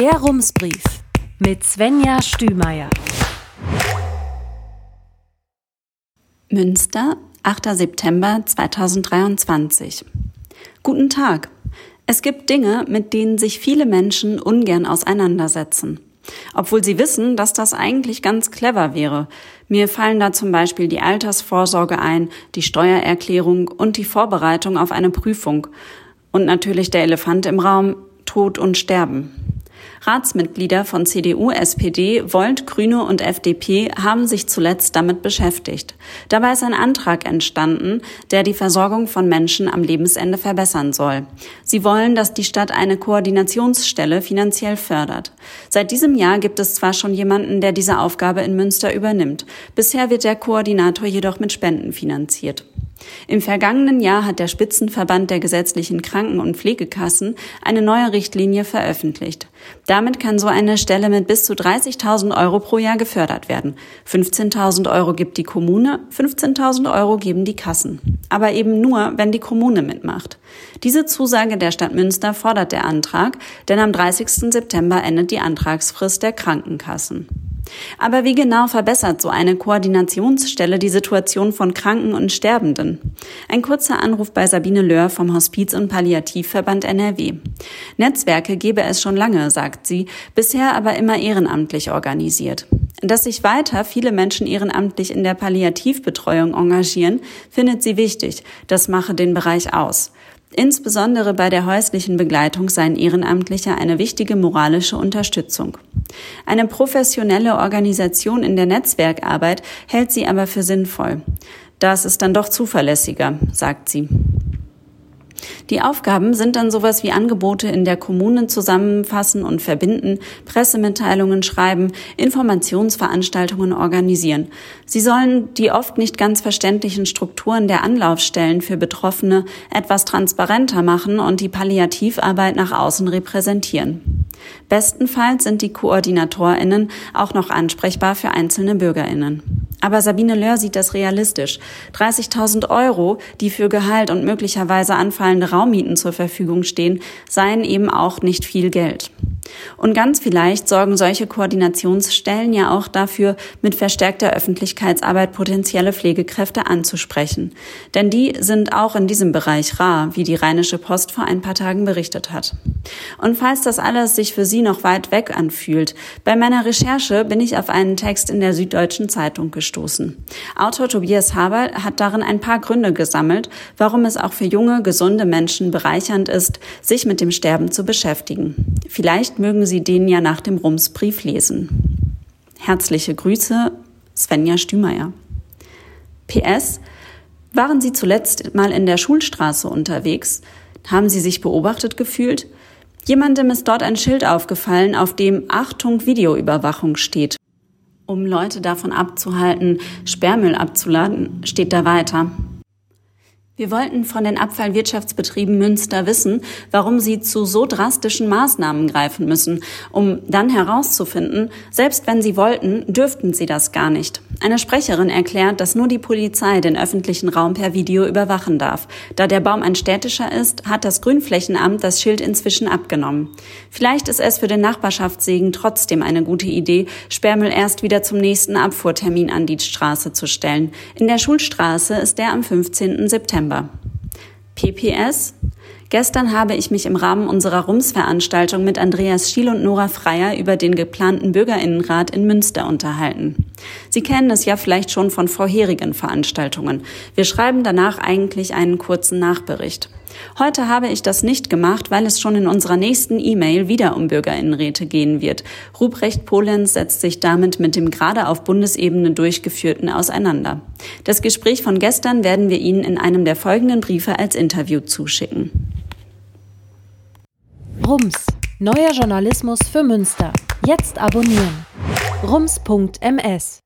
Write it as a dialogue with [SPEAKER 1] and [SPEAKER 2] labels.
[SPEAKER 1] Der Rumsbrief mit Svenja Stümeier.
[SPEAKER 2] Münster, 8. September 2023. Guten Tag. Es gibt Dinge, mit denen sich viele Menschen ungern auseinandersetzen. Obwohl sie wissen, dass das eigentlich ganz clever wäre. Mir fallen da zum Beispiel die Altersvorsorge ein, die Steuererklärung und die Vorbereitung auf eine Prüfung. Und natürlich der Elefant im Raum, Tod und Sterben. Ratsmitglieder von CDU, SPD, Volt, Grüne und FDP haben sich zuletzt damit beschäftigt. Dabei ist ein Antrag entstanden, der die Versorgung von Menschen am Lebensende verbessern soll. Sie wollen, dass die Stadt eine Koordinationsstelle finanziell fördert. Seit diesem Jahr gibt es zwar schon jemanden, der diese Aufgabe in Münster übernimmt. Bisher wird der Koordinator jedoch mit Spenden finanziert. Im vergangenen Jahr hat der Spitzenverband der gesetzlichen Kranken- und Pflegekassen eine neue Richtlinie veröffentlicht. Damit kann so eine Stelle mit bis zu 30.000 Euro pro Jahr gefördert werden. 15.000 Euro gibt die Kommune, 15.000 Euro geben die Kassen. Aber eben nur, wenn die Kommune mitmacht. Diese Zusage der Stadt Münster fordert der Antrag, denn am 30. September endet die Antragsfrist der Krankenkassen. Aber wie genau verbessert so eine Koordinationsstelle die Situation von Kranken und Sterbenden? Ein kurzer Anruf bei Sabine Löhr vom Hospiz- und Palliativverband NRW. Netzwerke gebe es schon lange, sagt sie, bisher aber immer ehrenamtlich organisiert. Dass sich weiter viele Menschen ehrenamtlich in der Palliativbetreuung engagieren, findet sie wichtig. Das mache den Bereich aus. Insbesondere bei der häuslichen Begleitung seien Ehrenamtliche eine wichtige moralische Unterstützung. Eine professionelle Organisation in der Netzwerkarbeit hält sie aber für sinnvoll. Das ist dann doch zuverlässiger, sagt sie. Die Aufgaben sind dann sowas wie Angebote in der Kommune zusammenfassen und verbinden, Pressemitteilungen schreiben, Informationsveranstaltungen organisieren. Sie sollen die oft nicht ganz verständlichen Strukturen der Anlaufstellen für Betroffene etwas transparenter machen und die Palliativarbeit nach außen repräsentieren. Bestenfalls sind die KoordinatorInnen auch noch ansprechbar für einzelne BürgerInnen. Aber Sabine Löhr sieht das realistisch. 30.000 Euro, die für Gehalt und möglicherweise anfallende Raummieten zur Verfügung stehen, seien eben auch nicht viel Geld. Und ganz vielleicht sorgen solche Koordinationsstellen ja auch dafür, mit verstärkter Öffentlichkeitsarbeit potenzielle Pflegekräfte anzusprechen. Denn die sind auch in diesem Bereich rar, wie die Rheinische Post vor ein paar Tagen berichtet hat. Und falls das alles sich für Sie noch weit weg anfühlt, bei meiner Recherche bin ich auf einen Text in der Süddeutschen Zeitung gestoßen. Autor Tobias Haber hat darin ein paar Gründe gesammelt, warum es auch für junge, gesunde Menschen bereichernd ist, sich mit dem Sterben zu beschäftigen. Vielleicht mögen Sie den ja nach dem Rumsbrief lesen. Herzliche Grüße, Svenja Stümeier. PS, waren Sie zuletzt mal in der Schulstraße unterwegs? Haben Sie sich beobachtet gefühlt? Jemandem ist dort ein Schild aufgefallen, auf dem Achtung Videoüberwachung steht. Um Leute davon abzuhalten, Sperrmüll abzuladen, steht da weiter. Wir wollten von den Abfallwirtschaftsbetrieben Münster wissen, warum sie zu so drastischen Maßnahmen greifen müssen, um dann herauszufinden, selbst wenn sie wollten, dürften sie das gar nicht. Eine Sprecherin erklärt, dass nur die Polizei den öffentlichen Raum per Video überwachen darf. Da der Baum ein städtischer ist, hat das Grünflächenamt das Schild inzwischen abgenommen. Vielleicht ist es für den Nachbarschaftssegen trotzdem eine gute Idee, Sperrmüll erst wieder zum nächsten Abfuhrtermin an die Straße zu stellen. In der Schulstraße ist der am 15. September. September. PPS Gestern habe ich mich im Rahmen unserer Rums-Veranstaltung mit Andreas Schiel und Nora Freier über den geplanten Bürgerinnenrat in Münster unterhalten. Sie kennen es ja vielleicht schon von vorherigen Veranstaltungen. Wir schreiben danach eigentlich einen kurzen Nachbericht. Heute habe ich das nicht gemacht, weil es schon in unserer nächsten E-Mail wieder um Bürgerinnenräte gehen wird. Ruprecht Polenz setzt sich damit mit dem gerade auf Bundesebene durchgeführten auseinander. Das Gespräch von gestern werden wir Ihnen in einem der folgenden Briefe als Interview zuschicken.
[SPEAKER 1] Rums, neuer Journalismus für Münster. Jetzt abonnieren. rums.ms